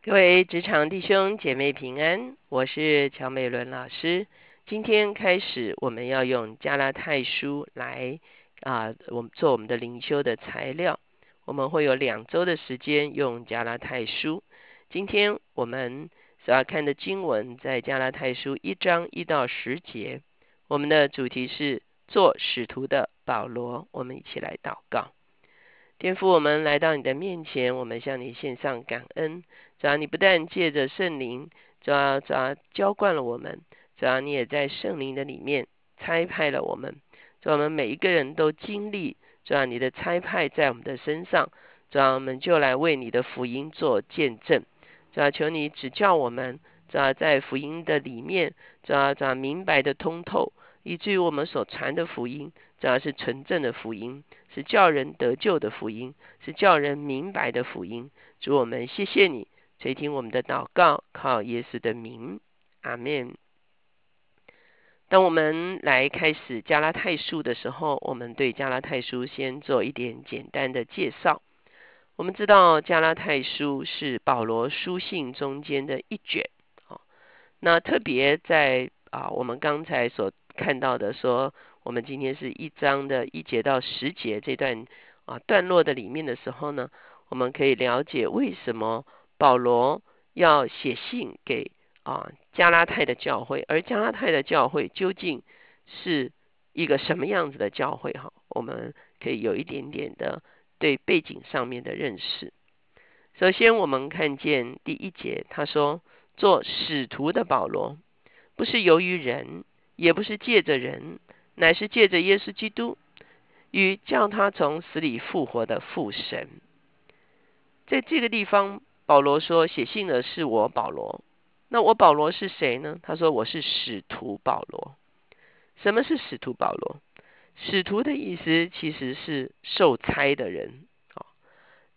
各位职场弟兄姐妹平安，我是乔美伦老师。今天开始，我们要用加拉太书来啊，我们做我们的灵修的材料。我们会有两周的时间用加拉太书。今天我们所要看的经文在加拉太书一章一到十节。我们的主题是做使徒的保罗。我们一起来祷告。天父，我们来到你的面前，我们向你献上感恩。主要你不但借着圣灵，主要主要浇灌了我们，主要你也在圣灵的里面差派了我们。主要我们每一个人都经历，主要你的差派在我们的身上，主要我们就来为你的福音做见证。主要求你指教我们，主要在福音的里面，主要主要明白的通透，以至于我们所传的福音，主要是纯正的福音。是叫人得救的福音，是叫人明白的福音。主我们谢谢你垂听我们的祷告，靠耶稣的名，阿门。当我们来开始加拉太书的时候，我们对加拉太书先做一点简单的介绍。我们知道加拉太书是保罗书信中间的一卷，啊，那特别在啊，我们刚才所看到的说。我们今天是一章的一节到十节这段啊段落的里面的时候呢，我们可以了解为什么保罗要写信给啊加拉太的教会，而加拉太的教会究竟是一个什么样子的教会？哈，我们可以有一点点的对背景上面的认识。首先，我们看见第一节，他说做使徒的保罗，不是由于人，也不是借着人。乃是借着耶稣基督与叫他从死里复活的父神，在这个地方，保罗说写信的是我保罗。那我保罗是谁呢？他说我是使徒保罗。什么是使徒保罗？使徒的意思其实是受差的人。啊，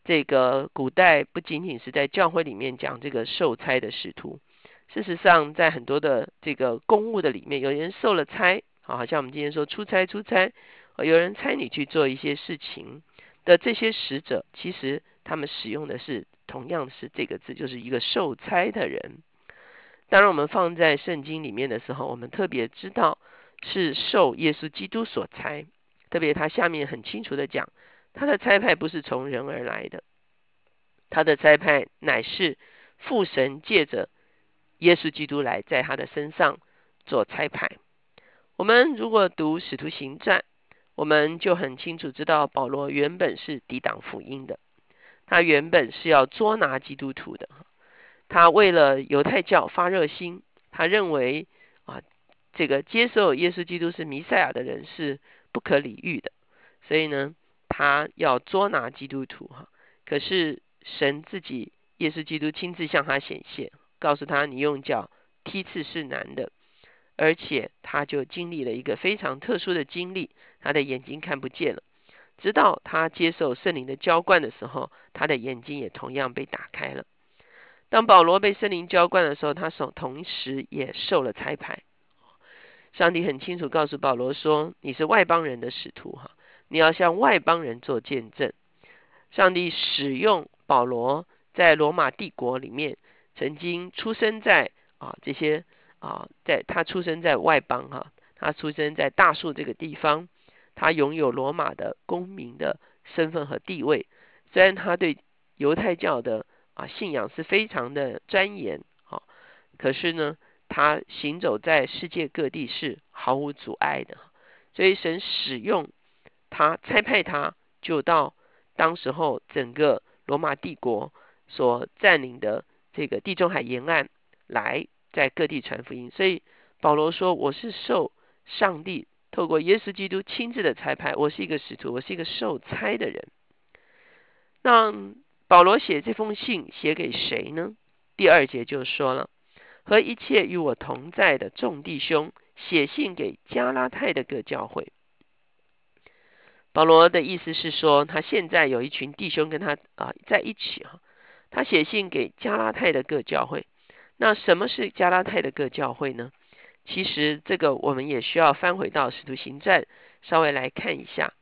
这个古代不仅仅是在教会里面讲这个受差的使徒，事实上在很多的这个公务的里面，有人受了差。好像我们今天说出差出差，有人差你去做一些事情的这些使者，其实他们使用的是同样是这个字，就是一个受差的人。当然，我们放在圣经里面的时候，我们特别知道是受耶稣基督所差。特别他下面很清楚的讲，他的差派不是从人而来的，他的差派乃是父神借着耶稣基督来在他的身上做差派。我们如果读使徒行传，我们就很清楚知道保罗原本是抵挡福音的，他原本是要捉拿基督徒的。他为了犹太教发热心，他认为啊，这个接受耶稣基督是弥赛亚的人是不可理喻的，所以呢，他要捉拿基督徒哈。可是神自己耶稣基督亲自向他显现，告诉他：你用脚踢刺是难的。而且他就经历了一个非常特殊的经历，他的眼睛看不见了。直到他接受圣灵的浇灌的时候，他的眼睛也同样被打开了。当保罗被圣灵浇灌的时候，他手同时也受了彩排。上帝很清楚告诉保罗说：“你是外邦人的使徒，哈，你要向外邦人做见证。”上帝使用保罗在罗马帝国里面曾经出生在啊这些。啊，在他出生在外邦哈，他出生在大树这个地方，他拥有罗马的公民的身份和地位。虽然他对犹太教的啊信仰是非常的钻研，啊，可是呢，他行走在世界各地是毫无阻碍的。所以神使用他，差派他就到当时候整个罗马帝国所占领的这个地中海沿岸来。在各地传福音，所以保罗说：“我是受上帝透过耶稣基督亲自的差派，我是一个使徒，我是一个受差的人。”那保罗写这封信写给谁呢？第二节就说了：“和一切与我同在的众弟兄，写信给加拉太的各教会。”保罗的意思是说，他现在有一群弟兄跟他啊在一起哈，他写信给加拉太的各教会。那什么是加拉太的各教会呢？其实这个我们也需要翻回到使徒行传，稍微来看一下。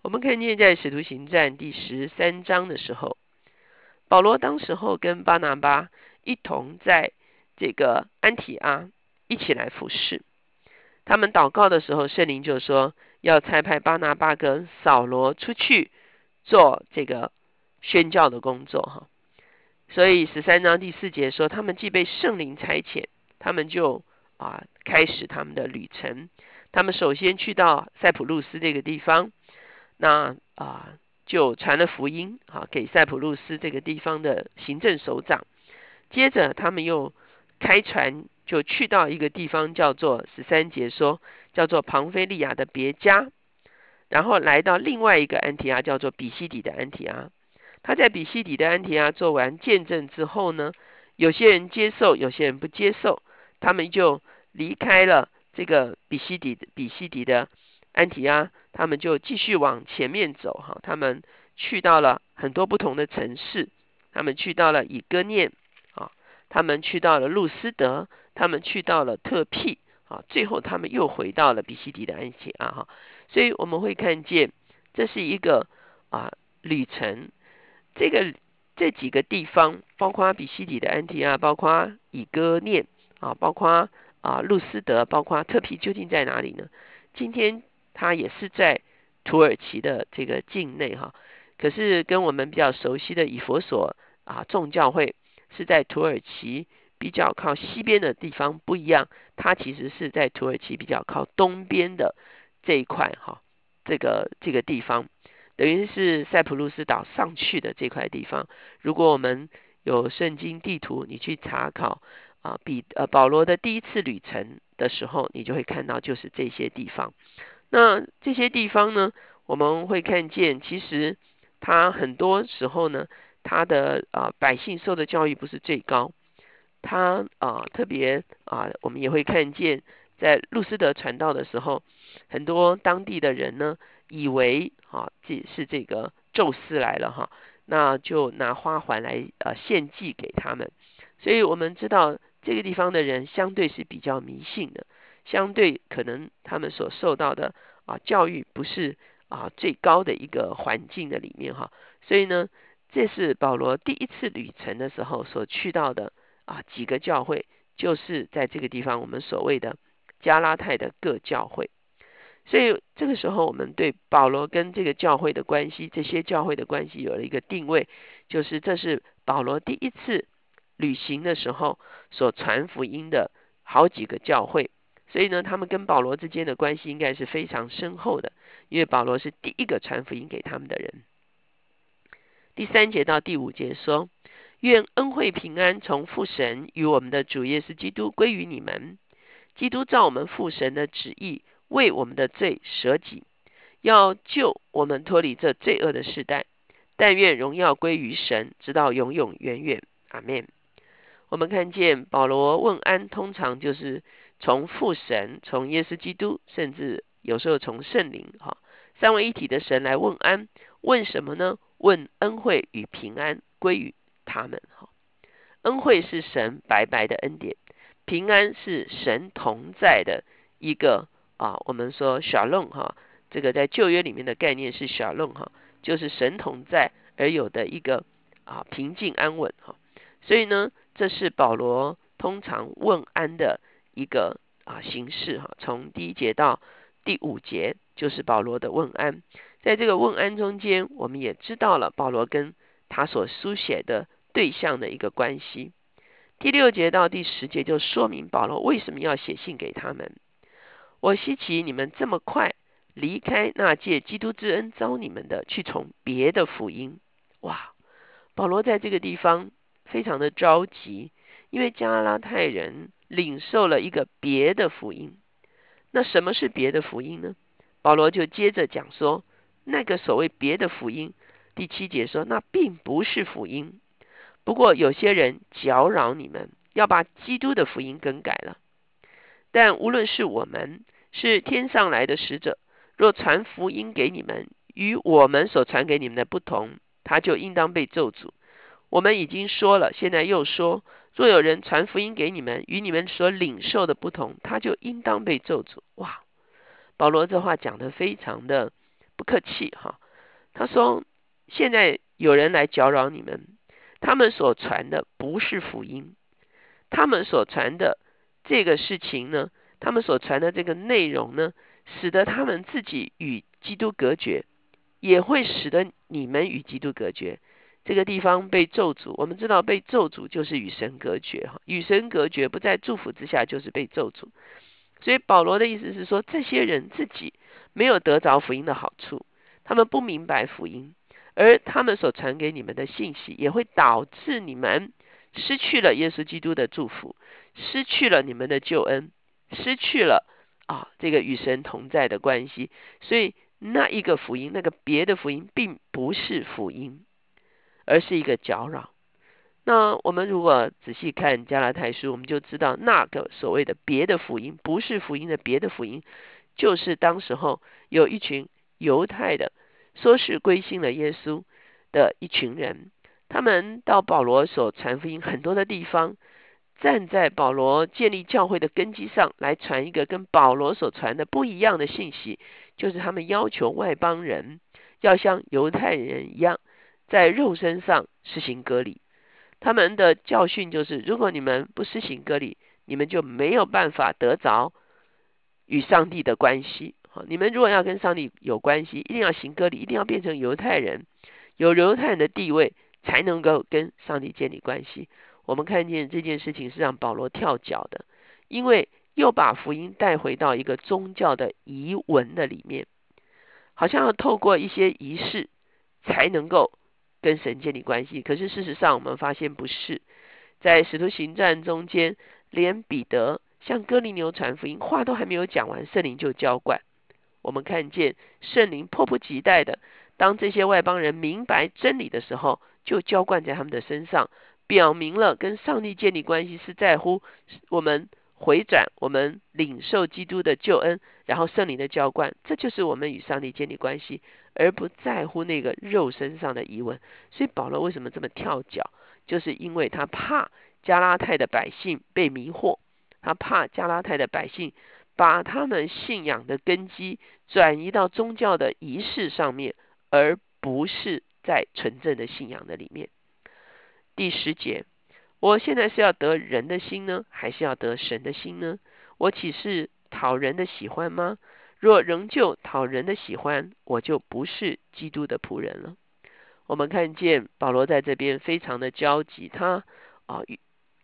我们看见在使徒行传第十三章的时候，保罗当时候跟巴拿巴一同在这个安提阿一起来服侍。他们祷告的时候，圣灵就说要差派巴拿巴跟扫罗出去做这个宣教的工作哈。所以十三章第四节说，他们既被圣灵差遣，他们就啊开始他们的旅程。他们首先去到塞浦路斯这个地方，那啊就传了福音啊给塞浦路斯这个地方的行政首长。接着他们又开船。就去到一个地方，叫做十三节说，叫做庞菲利亚的别家，然后来到另外一个安提阿，叫做比西底的安提阿。他在比西底的安提阿做完见证之后呢，有些人接受，有些人不接受，他们就离开了这个比西底比西底的安提阿，他们就继续往前面走哈，他们去到了很多不同的城市，他们去到了以哥念啊，他们去到了路斯德。他们去到了特庇啊，最后他们又回到了比西底的安提阿哈，所以我们会看见这是一个啊旅程。这个这几个地方，包括比西底的安提阿，包括以哥念啊，包括啊路斯德，包括特皮，究竟在哪里呢？今天它也是在土耳其的这个境内哈，可是跟我们比较熟悉的以佛所啊众教会是在土耳其。比较靠西边的地方不一样，它其实是在土耳其比较靠东边的这一块哈，这个这个地方等于是塞浦路斯岛上去的这块地方。如果我们有圣经地图，你去查考啊，比呃保罗的第一次旅程的时候，你就会看到就是这些地方。那这些地方呢，我们会看见，其实他很多时候呢，他的啊百姓受的教育不是最高。他啊，特别啊，我们也会看见，在路斯德传道的时候，很多当地的人呢，以为啊，这是这个宙斯来了哈，那就拿花环来呃献祭给他们。所以我们知道这个地方的人相对是比较迷信的，相对可能他们所受到的啊教育不是啊最高的一个环境的里面哈。所以呢，这是保罗第一次旅程的时候所去到的。啊，几个教会就是在这个地方，我们所谓的加拉太的各教会。所以这个时候，我们对保罗跟这个教会的关系，这些教会的关系有了一个定位，就是这是保罗第一次旅行的时候所传福音的好几个教会。所以呢，他们跟保罗之间的关系应该是非常深厚的，因为保罗是第一个传福音给他们的人。第三节到第五节说。愿恩惠平安从父神与我们的主耶稣基督归于你们。基督照我们父神的旨意，为我们的罪舍己，要救我们脱离这罪恶的时代。但愿荣耀归于神，直到永永远远。阿门。我们看见保罗问安，通常就是从父神、从耶稣基督，甚至有时候从圣灵，哈，三位一体的神来问安。问什么呢？问恩惠与平安归于。他们哈，恩惠是神白白的恩典，平安是神同在的一个啊，我们说小弄哈，这个在旧约里面的概念是小弄哈，就是神同在而有的一个啊平静安稳哈，所以呢，这是保罗通常问安的一个啊形式哈，从第一节到第五节就是保罗的问安，在这个问安中间，我们也知道了保罗跟他所书写的。对象的一个关系。第六节到第十节就说明保罗为什么要写信给他们。我希奇你们这么快离开那借基督之恩招你们的，去从别的福音。哇！保罗在这个地方非常的着急，因为加拉太人领受了一个别的福音。那什么是别的福音呢？保罗就接着讲说，那个所谓别的福音，第七节说，那并不是福音。不过有些人搅扰你们，要把基督的福音更改了。但无论是我们是天上来的使者，若传福音给你们与我们所传给你们的不同，他就应当被咒诅。我们已经说了，现在又说：若有人传福音给你们与你们所领受的不同，他就应当被咒诅。哇！保罗这话讲的非常的不客气哈。他说：现在有人来搅扰你们。他们所传的不是福音，他们所传的这个事情呢，他们所传的这个内容呢，使得他们自己与基督隔绝，也会使得你们与基督隔绝。这个地方被咒诅，我们知道被咒诅就是与神隔绝哈，与神隔绝不在祝福之下就是被咒诅。所以保罗的意思是说，这些人自己没有得着福音的好处，他们不明白福音，而他们所传给你们的信息，也会导致你们失去了耶稣基督的祝福，失去了你们的救恩，失去了啊这个与神同在的关系。所以那一个福音，那个别的福音，并不是福音。而是一个搅扰。那我们如果仔细看加拉太书，我们就知道那个所谓的别的福音，不是福音的别的福音，就是当时候有一群犹太的说是归信了耶稣的一群人，他们到保罗所传福音很多的地方，站在保罗建立教会的根基上来传一个跟保罗所传的不一样的信息，就是他们要求外邦人要像犹太人一样。在肉身上实行割礼，他们的教训就是：如果你们不实行割礼，你们就没有办法得着与上帝的关系。好，你们如果要跟上帝有关系，一定要行割礼，一定要变成犹太人，有犹太人的地位，才能够跟上帝建立关系。我们看见这件事情是让保罗跳脚的，因为又把福音带回到一个宗教的仪文的里面，好像要透过一些仪式才能够。跟神建立关系，可是事实上我们发现不是，在使徒行传中间，连彼得向哥林牛传福音，话都还没有讲完，圣灵就浇灌。我们看见圣灵迫不及待的，当这些外邦人明白真理的时候，就浇灌在他们的身上，表明了跟上帝建立关系是在乎我们。回转，我们领受基督的救恩，然后圣灵的浇灌，这就是我们与上帝建立关系，而不在乎那个肉身上的疑问。所以保罗为什么这么跳脚，就是因为他怕加拉太的百姓被迷惑，他怕加拉太的百姓把他们信仰的根基转移到宗教的仪式上面，而不是在纯正的信仰的里面。第十节。我现在是要得人的心呢，还是要得神的心呢？我岂是讨人的喜欢吗？若仍旧讨人的喜欢，我就不是基督的仆人了。我们看见保罗在这边非常的焦急，他啊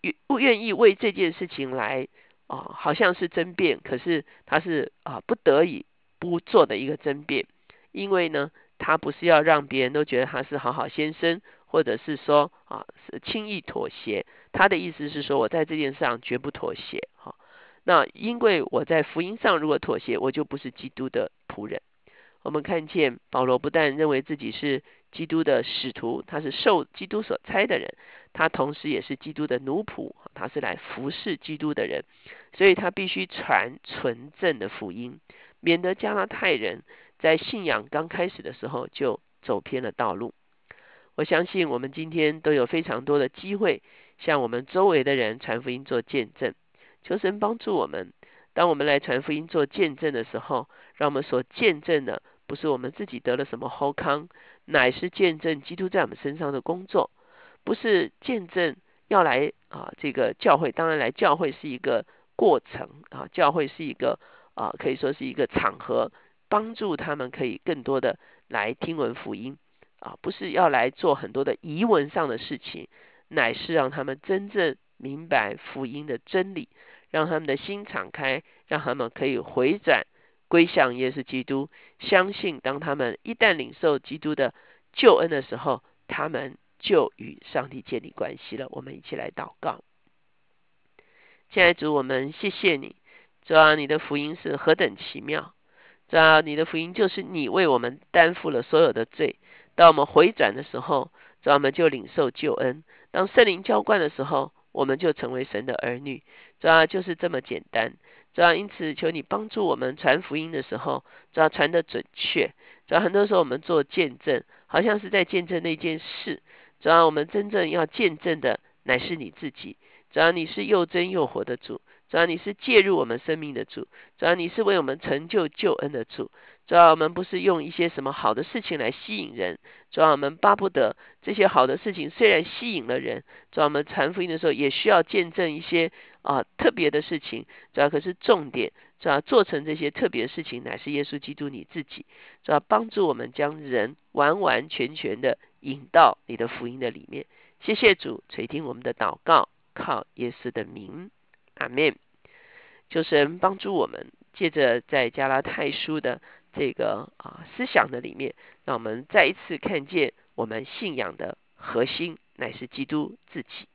愿不愿意为这件事情来啊，好像是争辩，可是他是啊不得已不做的一个争辩，因为呢，他不是要让别人都觉得他是好好先生。或者是说啊，是轻易妥协。他的意思是说，我在这件事上绝不妥协。哈，那因为我在福音上如果妥协，我就不是基督的仆人。我们看见保罗不但认为自己是基督的使徒，他是受基督所差的人，他同时也是基督的奴仆，他是来服侍基督的人，所以他必须传纯正的福音，免得加拉太人在信仰刚开始的时候就走偏了道路。我相信我们今天都有非常多的机会，向我们周围的人传福音做见证。求神帮助我们，当我们来传福音做见证的时候，让我们所见证的不是我们自己得了什么好康，乃是见证基督在我们身上的工作。不是见证要来啊，这个教会当然来教会是一个过程啊，教会是一个啊，可以说是一个场合，帮助他们可以更多的来听闻福音。啊，不是要来做很多的疑文上的事情，乃是让他们真正明白福音的真理，让他们的心敞开，让他们可以回转归向耶稣基督，相信当他们一旦领受基督的救恩的时候，他们就与上帝建立关系了。我们一起来祷告，亲爱的主，我们谢谢你，主啊，你的福音是何等奇妙，主啊，你的福音就是你为我们担负了所有的罪。当我们回转的时候，主我们就领受救恩；当圣灵浇灌的时候，我们就成为神的儿女。主要就是这么简单。主要因此求你帮助我们传福音的时候，主要传的准确。主要很多时候我们做见证，好像是在见证那件事。主要我们真正要见证的乃是你自己。主要你是又真又活的主。主要你是介入我们生命的主。主要你是为我们成就救恩的主。主要我们不是用一些什么好的事情来吸引人，主要我们巴不得这些好的事情虽然吸引了人，主要我们传福音的时候也需要见证一些啊特别的事情，主要可是重点，主要做成这些特别的事情乃是耶稣基督你自己，主要帮助我们将人完完全全的引到你的福音的里面。谢谢主垂听我们的祷告，靠耶稣的名，阿门。求神帮助我们，借着在加拉太书的这个啊思想的里面，让我们再一次看见我们信仰的核心乃是基督自己。